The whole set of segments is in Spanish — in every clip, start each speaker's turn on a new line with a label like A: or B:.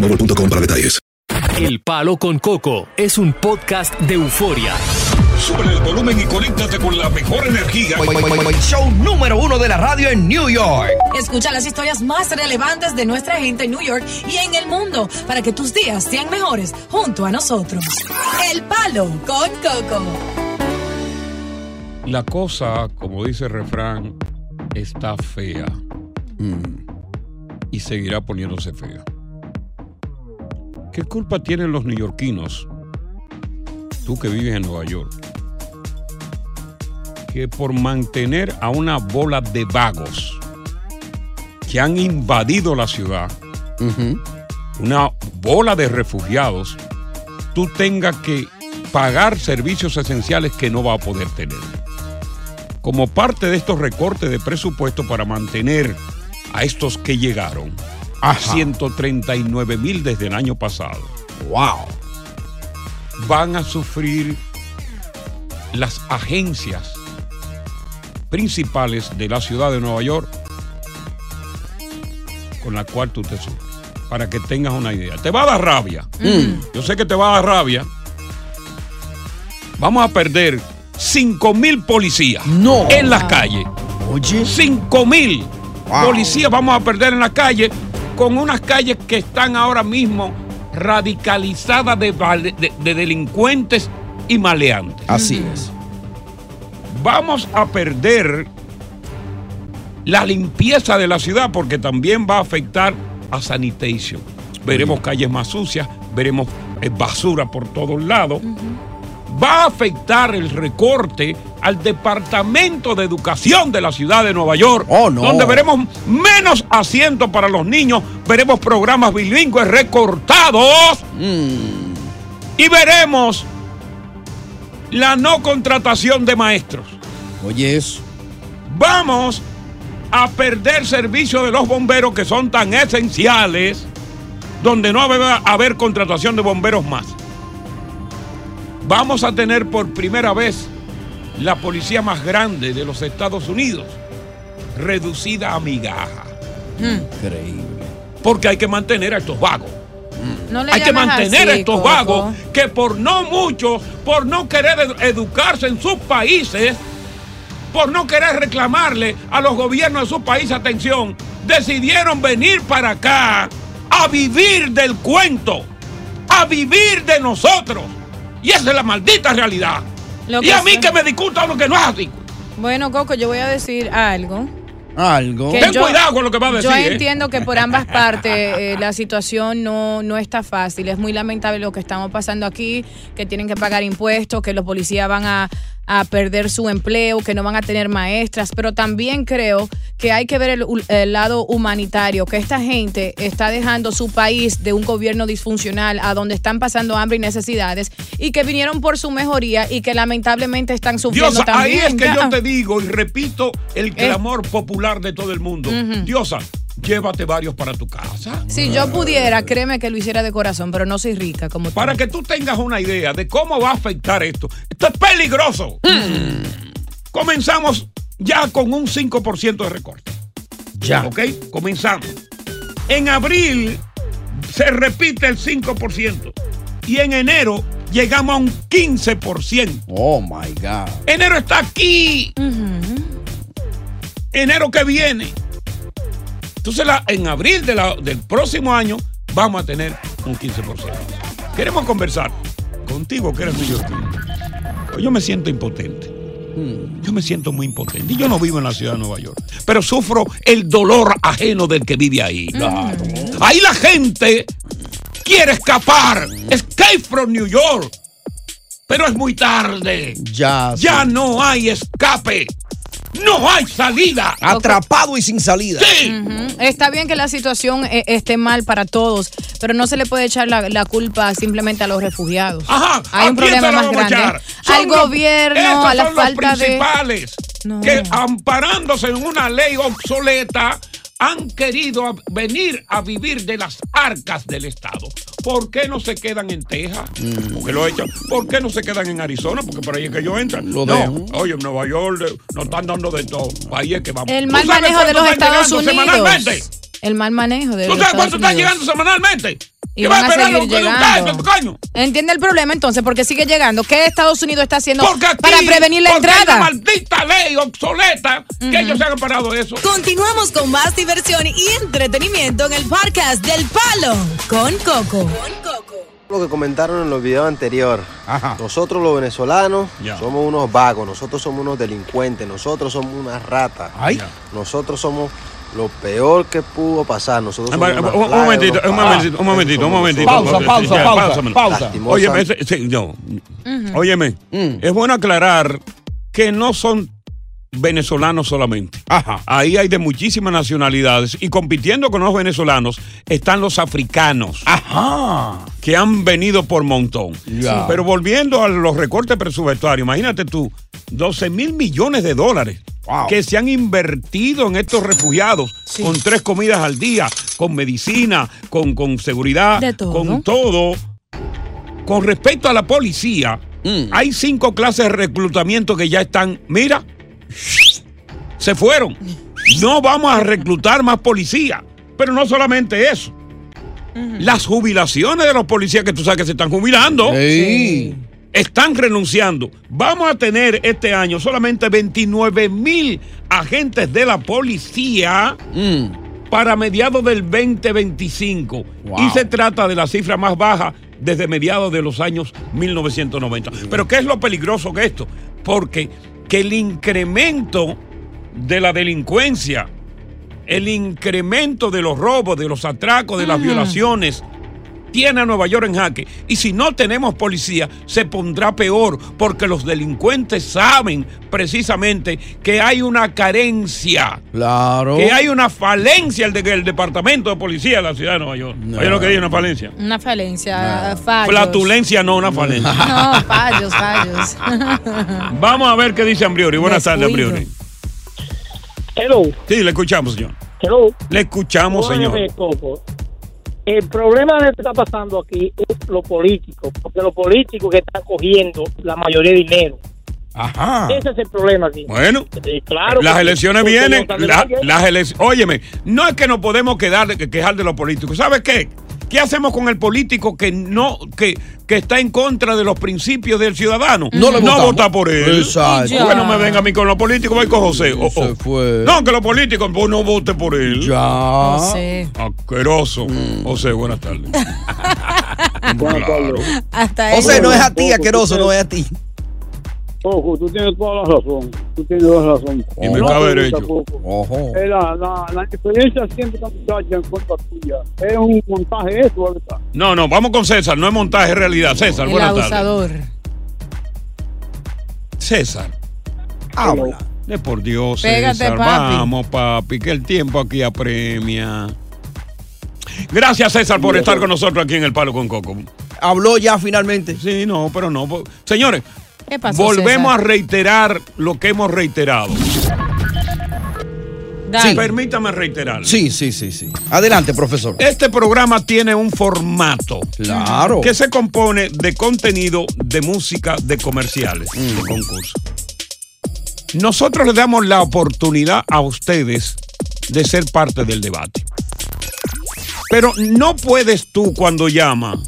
A: boostmobile.com para detalles.
B: El Palo con Coco es un podcast de euforia.
C: Sube el volumen y conéctate con la mejor energía.
D: Show número uno de la radio en New York.
E: Escucha las historias más relevantes de nuestra gente en New York y en el mundo para que tus días sean mejores junto a nosotros. El Palo con Coco.
F: La cosa, como dice el refrán, está fea. Y seguirá poniéndose fea. ¿Qué culpa tienen los neoyorquinos, tú que vives en Nueva York, que por mantener a una bola de vagos que han invadido la ciudad, una bola de refugiados, tú tengas que pagar servicios esenciales que no va a poder tener? Como parte de estos recortes de presupuesto para mantener a estos que llegaron, a 139 mil desde el año pasado.
D: ¡Wow!
F: Van a sufrir las agencias principales de la ciudad de Nueva York con la cual tú te subes. Para que tengas una idea. Te va a dar rabia. Yo sé que te va a dar rabia. Vamos a perder 5 mil policías
D: No.
F: en las calles.
D: Oye.
F: 5 mil
D: Wow.
F: policías vamos a perder en la calle con unas calles que están ahora mismo radicalizadas de, vale- de- de delincuentes y maleantes.
D: Así es.
F: Vamos a perder la limpieza de la ciudad porque también va a afectar a sanitation. Veremos calles más sucias, veremos eh, basura por todos lados. Va a afectar el recorte al Departamento de Educación de la ciudad de Nueva York,
D: Oh, no.
F: donde veremos menos asientos para los niños, veremos programas bilingües recortados y veremos la no contratación de maestros.
D: Oye, eso.
F: Vamos a perder servicio de los bomberos que son tan esenciales, donde no va a haber contratación de bomberos más. Vamos a tener por primera vez la policía más grande de los Estados Unidos, reducida a migaja,
D: Increíble.
F: porque hay que mantener a estos vagos.
E: No le
F: Hay que mantener a estos
E: Coco.
F: vagos que por no mucho, por no querer ed- educarse en sus países, por no querer reclamarle a los gobiernos de sus países atención, decidieron venir para acá a vivir del cuento, a vivir de nosotros. Y esa es la maldita realidad.
E: Lo
F: y a mí que me discuta lo que no es así.
E: Bueno, Coco, yo voy a decir algo.
D: Algo.
E: Que
F: Ten cuidado con lo que vas a decir,
E: Yo
F: ¿eh?
E: entiendo que por ambas partes eh, la situación no, no está fácil. Es muy lamentable lo que estamos pasando aquí, que tienen que pagar impuestos, que los policías van a, a perder su empleo, que no van a tener maestras, pero también creo que hay que ver el, el lado humanitario, que esta gente está dejando su país de un gobierno disfuncional a donde están pasando hambre y necesidades y que vinieron por su mejoría y que lamentablemente están sufriendo
F: Diosa, ahí
E: también.
F: es que
E: Ya.
F: yo te digo y repito el clamor popular de todo el mundo.
E: Ujú.
F: Diosa, llévate varios para tu casa.
E: Si yo pudiera, créeme que lo hiciera de corazón, pero no soy rica como tú.
F: Para que tú tengas una idea de cómo va a afectar esto. Esto es peligroso. Comenzamos ya con un 5% de recorte.
G: Ya.
F: ¿Ok? Comenzamos. En abril se repite el 5%. Y en enero llegamos a un 15%.
G: Oh my God.
F: Enero está aquí. Enero que viene. Entonces, la- en abril de la- del próximo año vamos a tener un 15%. Queremos conversar contigo, que eres neoyorquino. Pues Yo me siento impotente. Yo me siento muy impotente. Y yo no vivo en la ciudad de Nueva York. Pero sufro el dolor ajeno del que vive ahí. Ahí la gente quiere escapar. Escape from New York. Pero es muy tarde.
G: Ya.
F: Ya no hay escape. No hay salida.
G: Atrapado y sin salida.
E: Ujú. Está bien que la situación eh, esté mal para todos, pero no se le puede echar la, la culpa simplemente a los refugiados.
F: Ajá.
E: Hay un
F: ¿a quién se
E: problema más grande. Al
F: los-
E: gobierno, a la
F: son los
E: falta de.
F: principales
E: No.
F: que amparándose en una ley obsoleta han querido venir a vivir de las arcas del Estado. ¿Por qué no se quedan en Texas?
G: Mm.
F: Porque lo echan. ¿Por qué no se quedan en Arizona? Porque por ahí es que ellos entran.
G: Lo
F: no, oye, en Nueva York eh, nos están dando de todo. Ahí es que vamos.
E: El
F: ¿Tú
E: mal manejo de los Estados
F: llegando semanalmente?
E: Unidos. El mal manejo de
F: ¿Tú
E: los
F: sabes cuánto están
E: Unidos.
F: llegando semanalmente?
E: Y
F: ¿Qué
E: van
F: va
E: a seguir llegando. ¿Entiende el problema entonces? Porque sigue llegando. ¿Qué Estados Unidos está haciendo para prevenir la
F: porque hay
E: entrada?
F: una maldita ley obsoleta que ellos se han parado de eso.
H: Continuamos con más diversión y entretenimiento en el podcast del Palo con Coco.
I: Lo que comentaron en los videos anteriores. Nosotros los venezolanos somos unos vagos, nosotros somos unos delincuentes, nosotros somos unas ratas. Nosotros somos lo peor que pudo pasar. Nosotros somos
F: Un momentito, un momentito, un momentito, un momentito.
G: Pausa,
F: Ya,
G: pausa,
F: pausa,
G: pausa.
F: Óyeme, ese- sí, no. Óyeme, es bueno aclarar que no son venezolanos solamente. Ahí hay de muchísimas nacionalidades y compitiendo con los venezolanos están los africanos. Que han venido por montón.
G: Ya.
F: Pero volviendo a los recortes presupuestarios, imagínate tú, 12 mil millones de dólares que se han invertido en estos refugiados con tres comidas al día, con medicina, con, con seguridad,
E: todo.
F: con todo. Con respecto a la policía, hay cinco clases de reclutamiento que ya están, mira, se fueron. No vamos a reclutar más policía. Pero no solamente eso. Las jubilaciones de los policías que tú sabes que se están jubilando.
G: Sí.
F: Están renunciando. Vamos a tener este año solamente 29 mil agentes de la policía para mediados del 2025.
G: Wow.
F: Y se trata de la cifra más baja desde mediados de los años 1990. Pero ¿qué es lo peligroso que esto? Porque que el incremento de la delincuencia, el incremento de los robos, de los atracos, de las
E: Mm.
F: violaciones, tiene a Nueva York en jaque. Y si no tenemos policía, se pondrá peor, porque los delincuentes saben precisamente que hay una carencia,
G: Claro.
F: que hay una falencia el, de- el departamento de policía de la ciudad de Nueva York. ¿Oye lo que dice una falencia?
E: Una falencia, fallos.
F: Flatulencia, no una falencia.
E: No, fallos, fallos.
F: Vamos a ver qué dice Ambriori. Buenas tardes. Ambriori.
J: Hello.
F: Sí, le escuchamos, señor.
J: Hello.
F: Le escuchamos, señor.
J: El problema de lo que está pasando aquí es lo político, porque los políticos que están cogiendo la mayoría de dinero.
F: Ajá.
J: Ese es el problema aquí.
F: Bueno,
J: Eh, claro.
F: las elecciones vienen.
J: no
F: la- las Óyeme, no es que nos podemos quedar quejar de los políticos. ¿Sabes qué? ¿Qué hacemos con el político que no que, que está en contra de los principios del ciudadano?
G: No le
F: vota por él.
G: Exacto.
F: Porque no me venga a mí con los políticos, voy con José. Oh, oh.
G: Se fue.
F: No, que los políticos vos no vote por él.
G: Ya.
E: José.
F: Asqueroso. José, buenas tardes. claro.
E: Hasta
G: José,
E: ellos.
G: no es a ti, asqueroso, no es a ti.
J: Ojo, tú tienes toda la razón. Tú tienes toda la razón.
F: Y me
J: No
F: cabe derecho.
G: Ojo.
J: La, la, la experiencia siempre está muchacha en contra tuya. Es un montaje eso, ¿verdad?
F: No, no, vamos con César. No es montaje, es realidad. César,
E: El
F: buenas tardes.
E: abusador.
F: César.
G: Habla.
F: De por Dios,
E: Pégate,
F: César.
E: papi.
F: Vamos, papi, que el tiempo aquí apremia. Gracias, César, por estar con nosotros aquí en El Palo con Coco.
G: Habló ya finalmente.
F: Sí, no, pero no. Señores,
E: ¿Qué pasó,
F: volvemos
E: César?
F: a reiterar lo que hemos reiterado.
G: Sí.
F: Permítame reiterar.
G: Sí, sí, sí, sí. Adelante, profesor.
F: Este programa tiene un formato.
G: Claro.
F: Que se compone de contenido, de música, de comerciales,
G: Mm.
F: de concursos. Nosotros le damos la oportunidad a ustedes de ser parte del debate. Pero no puedes tú cuando llama,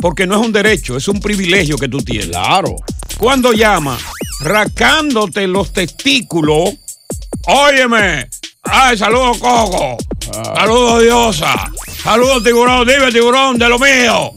F: porque no es un derecho, es un privilegio que tú tienes.
G: Claro.
F: Cuando llama, racándote los testículos, óyeme, ay, saludos Coco, saludos Diosa, saludos tiburón, dime tiburón, de lo mío.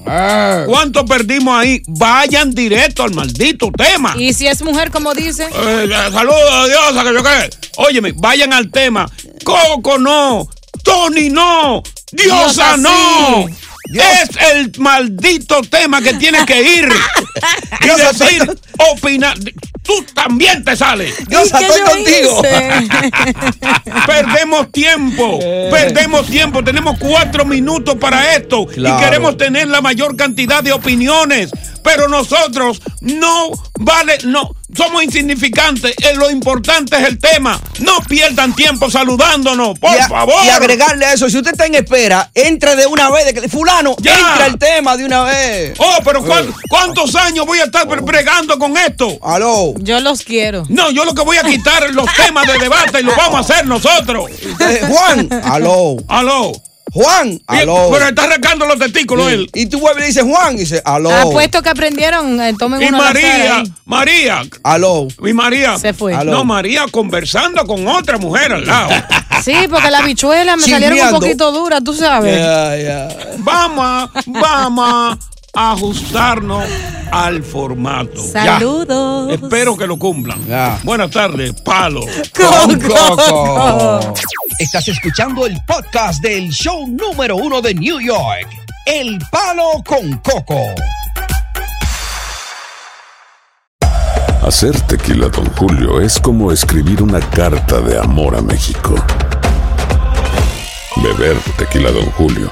F: ¿Cuánto perdimos ahí? Vayan directo al maldito tema.
E: Y si es mujer, como dice.
F: Eh, saludos, Diosa, que yo qué. Óyeme, vayan al tema. Coco no, Tony no, Diosa
E: Diosa
F: no.
E: sí.
F: Es el maldito tema que tienes que ir y decir, opinar. Tú también te sales.
G: Diosa,
E: ¿Y qué
G: estoy contigo.
F: Perdemos tiempo, perdemos tiempo. Tenemos cuatro minutos para esto
G: Claro.
F: y queremos tener la mayor cantidad de opiniones. Pero nosotros no vale, no, somos insignificantes. Eh, Lo importante es el tema. No pierdan tiempo saludándonos, por
G: y, a-
F: favor.
G: y agregarle a eso, si usted está en espera, entre de una vez, de que, fulano,
F: Ya.
G: entra el tema de una vez.
F: Oh, pero ¿cuán- ¿cuántos años voy a estar bregando con esto?
G: Aló.
E: Yo los quiero.
F: No, yo lo que voy a quitar es los temas de debate y lo vamos a hacer nosotros.
G: Eh, Juan, aló.
F: Aló.
G: Juan, aló.
F: Pero está arrancando los testículos
G: Sí.
F: él.
G: Y tú vuelves y dices Juan y dice, aló.
E: Apuesto que aprendieron. eh, tomen
F: Y
E: uno
F: María. María,
G: Aló.
F: y María.
E: Se fue.
G: Aló.
F: No, María conversando con otra mujer al lado.
E: Sí, porque las bichuelas me salieron un poquito duras, tú sabes.
G: Ya, ya.
F: vamos, vamos ajustarnos al formato.
E: Saludos.
F: Espero que lo cumplan.
G: Ya.
F: Buenas tardes, palo.
G: Con Coco.
D: Estás escuchando el podcast del show número uno de New York, El Palo con Coco.
K: Hacer tequila, Don Julio, es como escribir una carta de amor a México. Beber tequila, Don Julio,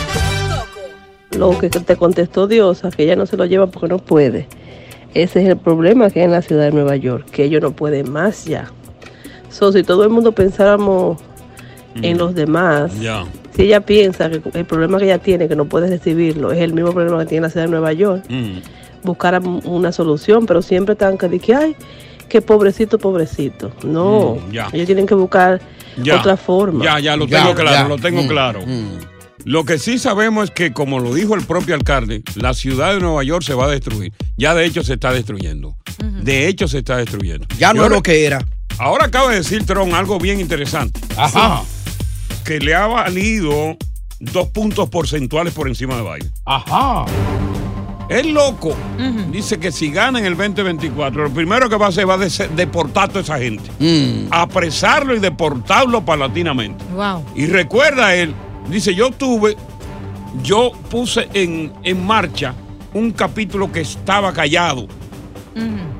L: Lo que te contestó Diosa, que ella no se lo lleva porque no puede. Ese es el problema que hay en la ciudad de Nueva York, que ellos no pueden más ya. So, si todo el mundo pensáramos en los demás,
F: Ya.
L: si ella piensa que el problema que ella tiene, que no puede recibirlo, es el mismo problema que tiene la ciudad de Nueva York,
F: Mm.
L: buscar una solución, pero siempre están que dicen, ay, qué pobrecito, pobrecito. No,
F: Mm, ya.
L: ellos tienen que buscar
F: Ya.
L: otra forma.
F: Ya, ya, lo tengo claro, lo tengo
G: Mm,
F: claro. Lo que sí sabemos es que, como lo dijo el propio alcalde, la ciudad de Nueva York se va a destruir. Ya de hecho se está destruyendo. De hecho se está destruyendo.
G: Ya no es lo que era.
F: Ahora acaba de decir Trump algo bien interesante.
G: Ajá.
F: Que le ha valido dos puntos porcentuales por encima de Biden.
G: Ajá.
F: El loco dice que si gana en el 2024, lo primero que va a hacer va a deportar a toda esa gente.
G: Mm.
F: Apresarlo y deportarlo paulatinamente.
E: Wow.
F: Y recuerda él, dice, yo tuve, yo puse en, en marcha un capítulo que estaba callado,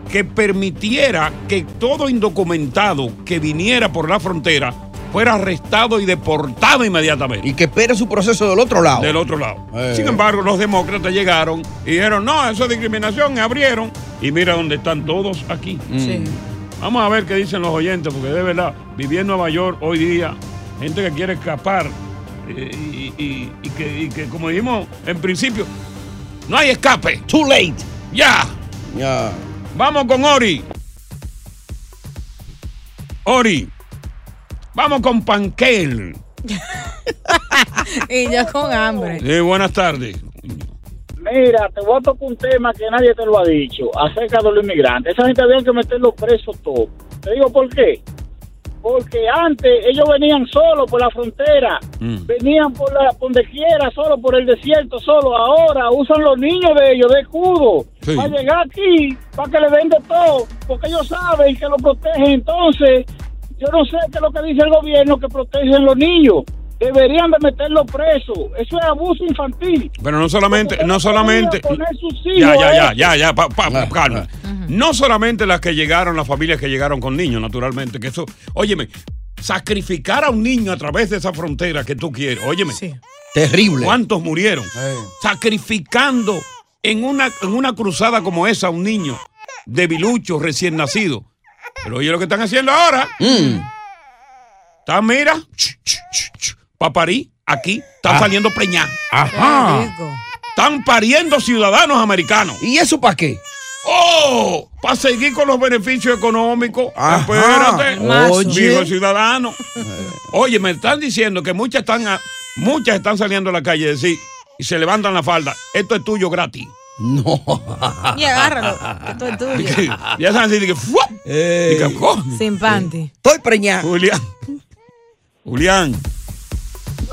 F: que permitiera que todo indocumentado que viniera por la frontera fuera arrestado y deportado inmediatamente.
G: Y que espere su proceso del otro lado.
F: Del otro lado.
G: Eh.
F: Sin embargo, los demócratas llegaron y dijeron, no, eso es discriminación, y abrieron. Y mira dónde están todos aquí.
G: Mm.
E: Sí.
F: Vamos a ver qué dicen los oyentes, porque de verdad, vivir en Nueva York hoy día gente que quiere escapar eh, y, y- y que, y que, como dijimos en principio, no hay escape.
G: Too late.
F: Ya.
G: Ya.
F: Vamos con Ori. Ori. Vamos con Panquel.
E: y yo con hambre.
F: Sí, buenas tardes.
J: Mira, te voy a tocar un tema que nadie te lo ha dicho acerca de los inmigrantes. Esa gente había que meterlos presos todos. Te digo por qué. Porque antes ellos venían solos por la frontera, venían por la por donde quiera, solo por el desierto, solo. Ahora usan los niños de ellos de escudo
F: Sí.
J: para llegar aquí, para que le den de todo, porque ellos saben que lo protegen. Entonces, yo no sé qué es lo que dice el gobierno que protegen los niños. Deberían de meterlos presos. Eso es abuso infantil.
F: Pero no solamente, no solamente. Ya,
J: hijos
F: ya,
J: a
F: ya, ya, ya, pa- pa- calma. No solamente las que llegaron, las familias que llegaron con niños, naturalmente, que eso, óyeme, sacrificar a un niño a través de esa frontera que tú quieres, óyeme.
G: Terrible.
F: ¿Cuántos murieron? Sacrificando en una, en una cruzada como esa a un niño debilucho, recién nacido. Pero oye lo que están haciendo ahora. Están, mira, para parir, aquí, están saliendo preñadas.
G: Ajá.
F: Están pariendo ciudadanos americanos.
G: ¿Y eso para qué?
F: ¡Oh! Para seguir con los beneficios económicos.
G: Ajá.
F: Espérate. El ciudadano. Oye, me están diciendo que muchas están, a- muchas están saliendo a la calle a decir, y se levantan la falda. Esto es tuyo gratis.
G: No.
E: Y agárralo, esto es tuyo.
F: ya están así, de que.
G: Eh.
F: Que, ¡oh!
E: Sin panty.
G: Estoy preñada.
F: Julián. Julián.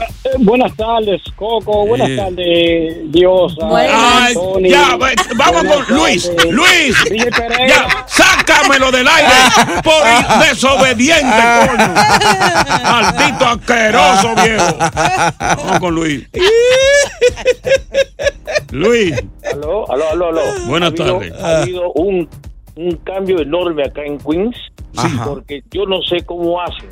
J: Eh, buenas tardes, Coco. Buenas tardes, Diosa.
F: Ay,
J: Tony.
F: ya, vamos
J: Buenas
F: con Luis.
J: tardes.
F: Luis. Ya, sácamelo del aire por desobediente, coño. Maldito asqueroso, viejo. Vamos con Luis. Luis.
M: Aló, aló, aló, aló.
F: Buenas
M: ha habido,
F: tardes.
M: Ha habido un, un cambio enorme acá en Queens, porque yo no sé cómo hacen.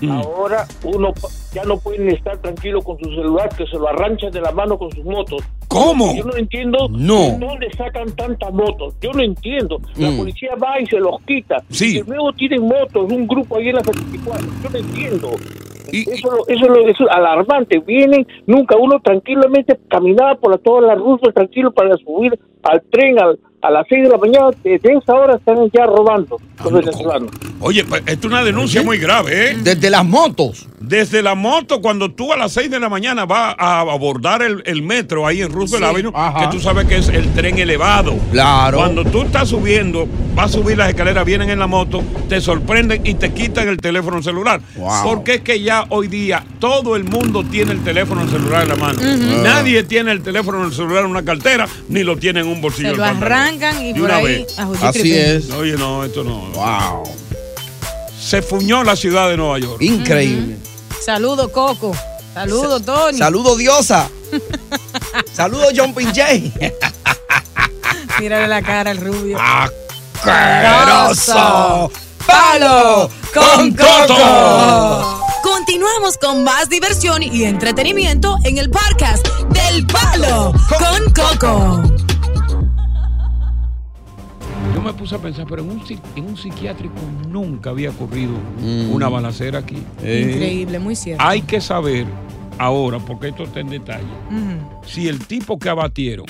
F: Mm.
M: Ahora uno ya no pueden estar tranquilo con su celular, que se lo arranchan de la mano con sus motos.
F: ¿Cómo?
M: Yo no entiendo
G: No.
M: de dónde sacan tantas motos. Yo no entiendo. La
G: Mm.
M: policía va y se los quita.
F: Sí.
M: Y luego tienen motos, un grupo ahí en la 74. Yo no entiendo. eso, lo- eso, lo- eso es alarmante. Vienen, nunca uno tranquilamente caminaba por la, toda la ruta tranquilo para subir al tren al- a las 6 de la mañana. Desde esa hora están ya robando los venezolanos.
F: Oye, pues, esto es una denuncia muy grave, ¿eh?
G: Desde las motos.
F: Desde la moto, cuando tú a las 6 de la mañana vas a abordar el, el metro ahí en Roosevelt
G: Sí.
F: Avenue,
G: Ajá.
F: que tú sabes que es el tren elevado.
G: Claro.
F: Cuando tú estás subiendo, vas a subir las escaleras, vienen en la moto, te sorprenden y te quitan el teléfono celular.
G: Wow.
F: Porque es que ya hoy día todo el mundo tiene el teléfono celular en la mano. Nadie tiene el teléfono celular en una cartera, ni lo tiene en un bolsillo
E: Se lo. Arrancan y
F: De
E: por
F: una
E: ahí
F: vez.
E: a justicia.
F: Oye, no, esto no.
G: Wow.
F: Se fuñó la ciudad de Nueva York.
G: Increíble.
E: Saludo, Coco. Saludo, Tony.
G: Saludo, Diosa. Saludo, John Pinjay.
E: Mírale la cara al rubio.
G: ¡Asqueroso! ¡Palo con
H: Coco! Continuamos con más diversión y entretenimiento en el podcast del Palo con Coco.
F: Yo me puse a pensar, pero en un, en un psiquiátrico nunca había ocurrido
G: Mm.
F: una balacera aquí.
E: Increíble, muy cierto.
F: Hay que saber ahora, porque esto está en detalle, si el tipo que abatieron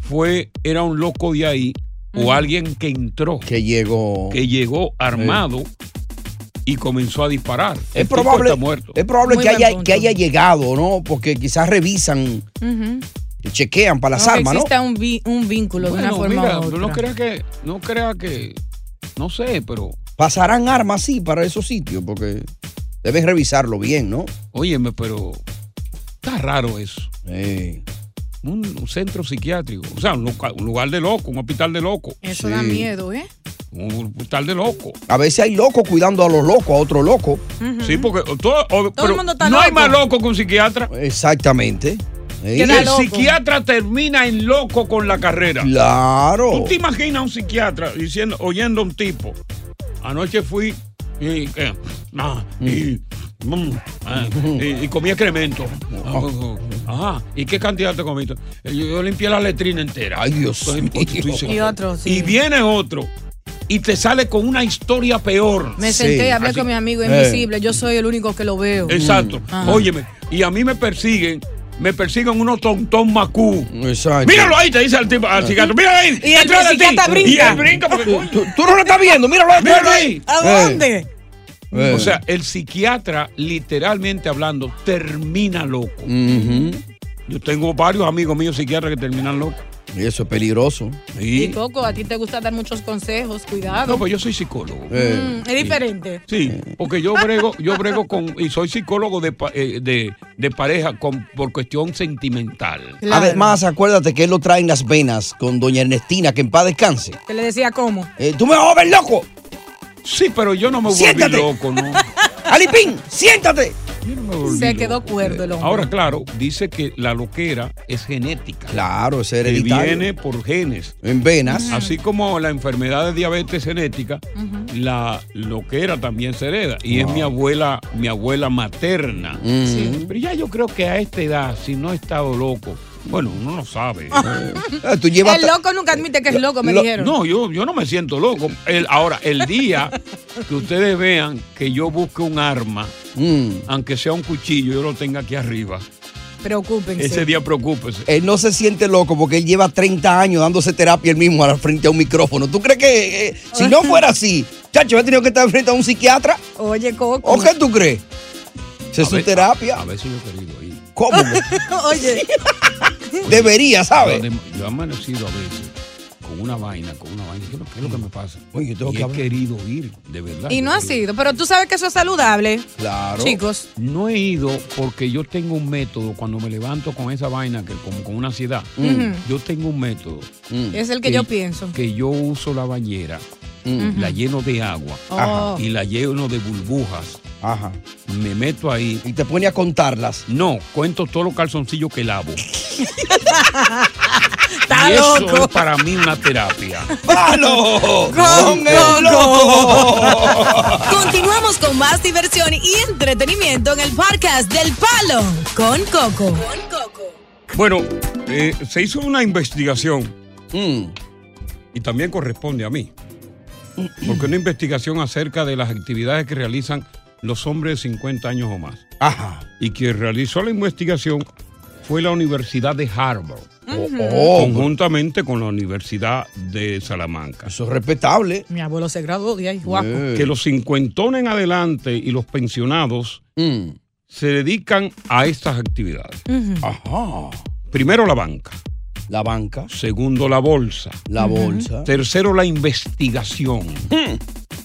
F: fue, era un loco de ahí o alguien que entró.
G: Que llegó.
F: Que llegó armado y comenzó a disparar. El
G: Es probable,
F: está muerto.
G: es probable que haya, que haya llegado, ¿no? Porque quizás revisan. Chequean para las
E: No, que
G: armas, ¿no?
E: exista un, vi- un vínculo de una forma
F: mira,
E: u
F: tú
E: otra.
F: no creas que, no crea que, no sé, pero
G: Pasarán armas, sí, para esos sitios, porque deben revisarlo bien, ¿no?
F: Óyeme, pero está raro eso. Un, un centro psiquiátrico, o sea, un, lugar, un lugar de loco, un hospital de loco.
E: Eso da miedo, ¿eh?
F: Un hospital de loco.
G: A veces hay locos cuidando a los locos, a otro loco.
F: Sí, porque todo, o- pero
E: mundo está
F: no hay más loco que un psiquiatra.
G: Exactamente.
F: Y el psiquiatra termina en loco con la carrera.
G: Claro.
F: ¿Tú te imaginas a un psiquiatra diciendo, oyendo a un tipo? Anoche fui y, eh, ah, y, mm, ah, y- y comí excremento. Ajá. ¿Y qué cantidad te comiste? Eh, Yo, yo limpié la letrina entera.
G: Ay, Dios
F: Entonces,
G: mío.
F: dices,
E: Y otro, sí.
F: Y viene otro y te sale con una historia peor.
E: Me senté y hablé
F: Así-
E: con mi amigo
F: Eh.
E: invisible. Yo soy el único que lo veo.
F: Exacto.
E: Ajá.
F: Óyeme, y a mí me persiguen, me persiguen unos tontón macú.
G: Exacto.
F: Míralo ahí, te dice al tipo, al psiquiatra. Mira ahí.
E: Y el
F: detrás de ti".
E: psiquiatra brinca.
F: Y él brinca porque,
G: ¿Tú, tú no lo estás viendo, míralo ahí.
F: Míralo ahí.
E: ¿A dónde?
G: Eh.
F: O sea, el psiquiatra, literalmente hablando, termina loco. Yo tengo varios amigos míos psiquiatras que terminan locos.
G: Y eso es peligroso.
E: Y Coco, a ti te gusta dar muchos consejos, cuidado.
F: No, pues yo soy psicólogo.
G: Eh.
E: Mm, es diferente.
F: Sí, porque yo brego, yo brego con, y soy psicólogo de, eh, de, de pareja con, por cuestión sentimental.
G: Además, acuérdate que él lo trae en las venas con doña Ernestina, que en paz descanse.
E: Que le decía cómo.
G: Eh, Tú me vas a ver loco.
F: Sí, pero yo no me volví
G: Siéntate.
F: loco, ¿no?
G: Alipín, siéntate.
E: Se quedó cuerdo el hombre.
F: Ahora, claro, dice que la loquera es genética.
G: Claro, es
F: Que
G: hereditario.
F: viene por genes.
G: En venas.
F: Así como la enfermedad de diabetes genética, la loquera también se hereda. Y es mi abuela, mi abuela materna.
G: Mm. Sí.
F: Pero ya yo creo que a esta edad, si no he estado loco, bueno, uno no sabe.
G: Ah, Tú llevas
E: El loco nunca admite que es loco, me
F: Lo-
E: dijeron.
F: No, yo, yo no me siento loco. El- ahora, el día que ustedes vean que yo busque un arma,
G: Mm.
F: aunque sea un cuchillo, yo lo tenga aquí arriba.
E: Preocúpense.
F: Ese día preocúpese.
G: Él no se siente loco porque él lleva 30 años dándose terapia él mismo al frente a un micrófono. ¿Tú crees que eh, si no fuera así, chacho, ha tenido que estar frente a un psiquiatra?
E: Oye, Coco.
G: ¿O qué tú crees? Esa es
F: A
G: su terapia.
F: A veces yo he querido ir.
G: ¿Cómo?
E: Oye.
G: Debería, ¿sabes?
F: Yo, he amanecido a veces con una vaina, con una vaina. ¿Qué es lo, qué es lo que me pasa?
G: Oye, yo tengo
F: Y
G: que
F: he
G: hablar.
F: querido ir, de verdad.
E: Y no ha sido, pero tú sabes que eso es saludable.
G: Claro.
E: Chicos.
F: No he ido porque yo tengo un método cuando me levanto con esa vaina, que como con una ansiedad.
E: Mm.
F: Yo tengo un método.
E: Es el que yo pienso.
F: Que yo uso la bañera,
E: Mm.
F: la lleno de agua
E: Ajá.
F: y la lleno de burbujas.
G: Ajá.
F: Me meto ahí.
G: Y te pone a contarlas.
F: No, cuento todos los calzoncillos que lavo.
E: Está
F: y eso
E: loco.
F: es para mí una terapia.
G: ¡Palo!
E: Con
G: el
E: Coco.
H: Continuamos con más diversión y entretenimiento en el podcast del Palo con Coco.
F: Bueno, eh, se hizo una investigación
G: Mm.
F: y también corresponde a mí. Porque una investigación acerca de las actividades que realizan los hombres de 50 años o más.
G: Ajá.
F: Y quien realizó la investigación fue la Universidad de Harvard.
G: Oh,
F: conjuntamente con la Universidad de Salamanca.
G: Eso es respetable.
E: Mi abuelo se graduó de ahí, guapo.
F: Que los cincuentones en adelante y los pensionados
G: Mm.
F: se dedican a estas actividades.
G: Ajá.
F: Primero la banca.
G: La banca.
F: Segundo la bolsa.
G: La bolsa.
F: Tercero la investigación.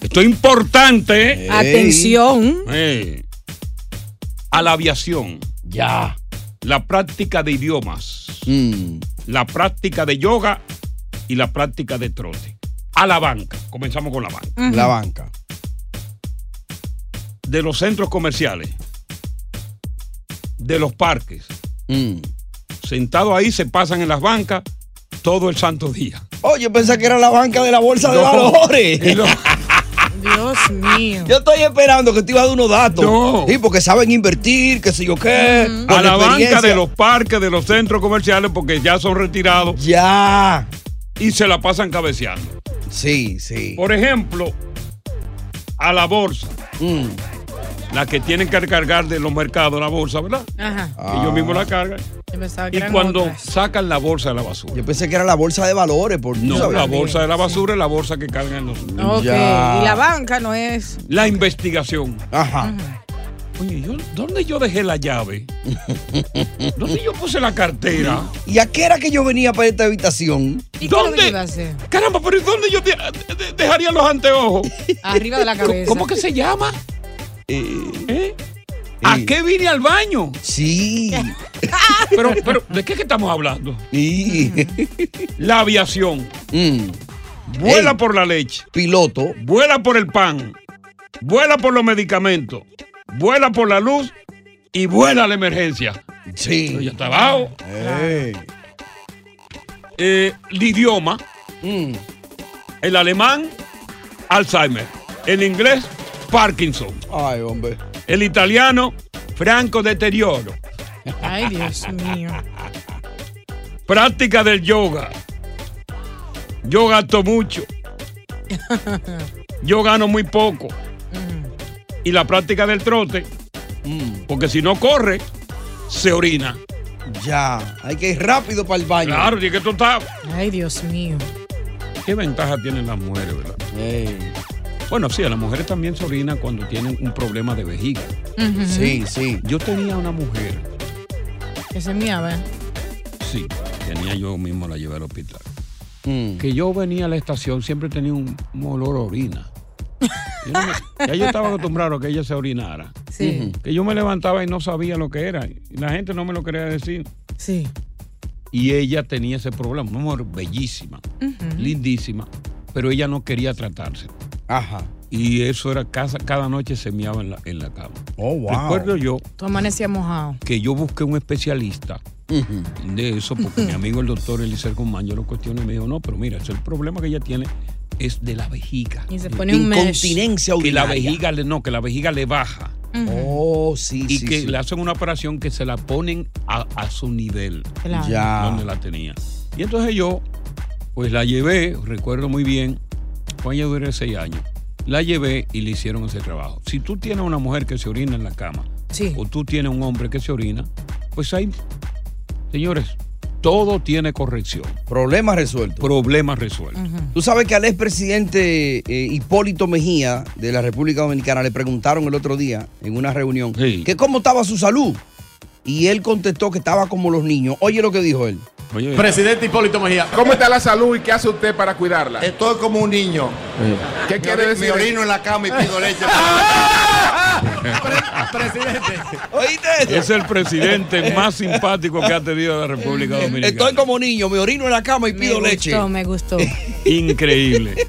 F: Esto es importante. ¿eh?
E: Atención.
F: Eh. A la aviación.
G: Ya.
F: La práctica de idiomas.
G: Mm.
F: La práctica de yoga y la práctica de trote. A la banca. Comenzamos con la banca.
G: La banca.
F: De los centros comerciales. De los parques.
G: Mm.
F: Sentados ahí se pasan en las bancas todo el santo día.
G: Oh, yo pensé que era la banca de la bolsa de valores.
E: Dios mío.
G: Yo estoy esperando que te iba a dar unos datos.
F: No.
G: Sí, porque saben invertir, qué sé yo qué.
F: a la banca de los parques, de los centros comerciales, porque ya son retirados.
G: Ya.
F: Y se la pasan cabeceando.
G: Sí, sí.
F: Por ejemplo, a la bolsa.
G: Mm.
F: La que tienen que cargar de los mercados la bolsa, ¿verdad?
E: Ajá.
F: Ellos mismos la cargan. Y cuando
E: otras.
F: sacan la bolsa de la basura.
G: Yo pensé que era la bolsa de valores. Por,
F: No,
G: ¿sabes?
F: la bolsa de la basura es la bolsa que cargan los.
E: Ok.
G: Ya.
E: Y la banca no es.
F: La investigación.
G: Ajá.
F: Oye, yo, ¿dónde yo dejé la llave? ¿Dónde yo puse la cartera?
G: ¿Y a qué era que yo venía para esta habitación?
E: ¿Y
F: ¿Dónde?
E: iba a hacer?
F: Caramba, pero ¿y dónde yo de- de- dejaría los anteojos?
E: Arriba de la cabeza.
F: ¿Cómo que se llama? ¿Eh? ¿A qué vine al baño?
G: Sí.
F: Pero, pero, ¿de qué es que estamos hablando?
G: Sí.
F: La aviación.
G: Mm.
F: Vuela
G: Ey,
F: por la leche.
G: Piloto.
F: Vuela por el pan. Vuela por los medicamentos. Vuela por la luz. Y vuela a la emergencia.
G: Sí.
F: Ya está abajo. Eh, el idioma.
G: Mm.
F: El alemán, Alzheimer. El inglés, Parkinson.
G: Ay, hombre.
F: El italiano, franco deterioro.
E: Ay, Dios mío.
F: Práctica del yoga. Yo gasto mucho. yo gano muy poco. Y la práctica del trote, porque si no corre, se orina.
G: Ya, hay que ir rápido para el baño.
F: Claro, y que tú estás.
E: Ay, Dios mío.
F: ¿Qué ventaja tienen las mujeres, verdad? Bueno, sí, a las mujeres también se orina cuando tienen un problema de vejiga.
G: Sí, sí.
F: Yo tenía una mujer,
E: Que se miaba.
F: sí, tenía yo mismo la llevé al hospital.
G: Mm.
F: Que yo venía a la estación, siempre tenía un, un olor a orina. Yo no me- ya yo estaba acostumbrado a que ella se orinara.
E: Sí.
F: Que yo me levantaba y no sabía lo que era. Y la gente no me lo quería decir.
E: Sí.
F: Y ella tenía ese problema. Una mujer bellísima, lindísima, pero ella no quería tratarse.
G: Ajá.
F: Y eso era casa, cada noche se meaba en la, en la cama.
G: Oh, wow.
F: Recuerdo yo
E: Tú amanecías mojado.
F: que yo busqué un especialista de eso, porque mi amigo el doctor Eliezer Guzmán, yo lo cuestioné y me dijo, no, pero mira, ese es el problema que ella tiene es de la vejiga.
E: Y se pone un mesh.
G: Incontinencia
F: Que la vejiga le, no, que la vejiga le baja.
G: Oh, sí,
F: y
G: sí,
F: que
G: sí.
F: le hacen una operación que se la ponen a, a su nivel.
E: Claro.
G: Ya.
F: Donde la tenía. Y entonces yo, pues la llevé, recuerdo muy bien, cuando ella duré seis años, la llevé y le hicieron ese trabajo. Si tú tienes una mujer que se orina en la cama, o tú tienes un hombre que se orina, pues hay, señores, todo tiene corrección.
G: Problema resuelto.
F: Problemas resueltos.
G: Tú sabes que al expresidente eh, Hipólito Mejía de la República Dominicana le preguntaron el otro día en una reunión que cómo estaba su salud. Y él contestó que estaba como los niños. Oye lo que dijo él.
N: Presidente Hipólito Mejía, ¿cómo está la salud y qué hace usted para cuidarla? Estoy como un niño. ¿Qué quiere decir?
O: Me orino en la cama y pido leche.
N: Presidente.
G: ¿Oíste eso?
F: Es el presidente más simpático que ha tenido la República Dominicana.
G: Estoy como niño, me orino en la cama y pido
E: me
G: leche.
E: gustó, me gustó.
F: Increíble.